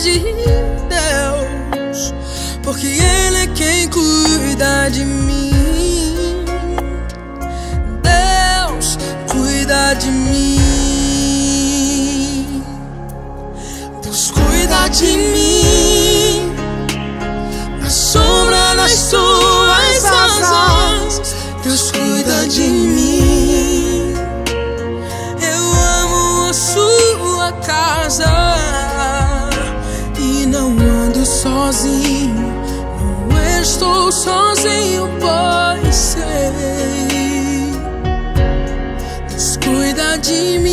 De Deus, porque Ele é quem cuida de mim. Deus cuida de mim. Deus cuida de mim. Sozinho. Não estou sozinho, pois sei. Deus cuida de mim.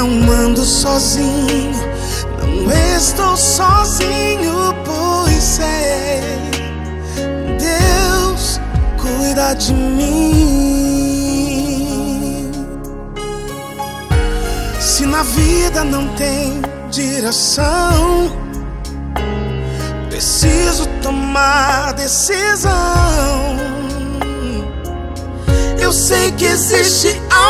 Não ando sozinho, não estou sozinho, pois sei. Deus cuida de mim. Se na vida não tem direção, preciso tomar decisão. Eu sei que existe alguém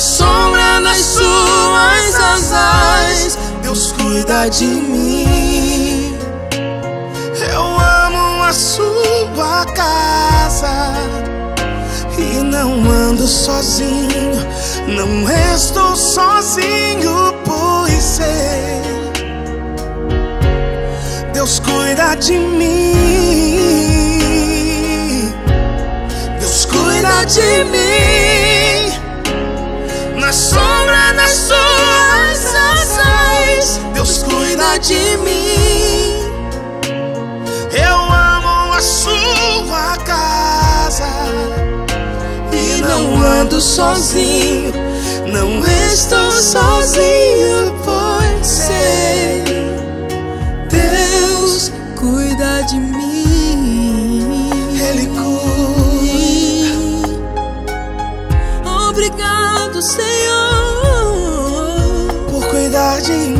Sombra das suas asas, Deus cuida de mim. Eu amo a sua casa e não ando sozinho, não estou sozinho, pois sei. Deus cuida de mim. Deus cuida de mim. Ando sozinho, não estou sozinho, pois sei. Deus cuida de mim. Ele cuida. Obrigado, Senhor. por cuidar de mim.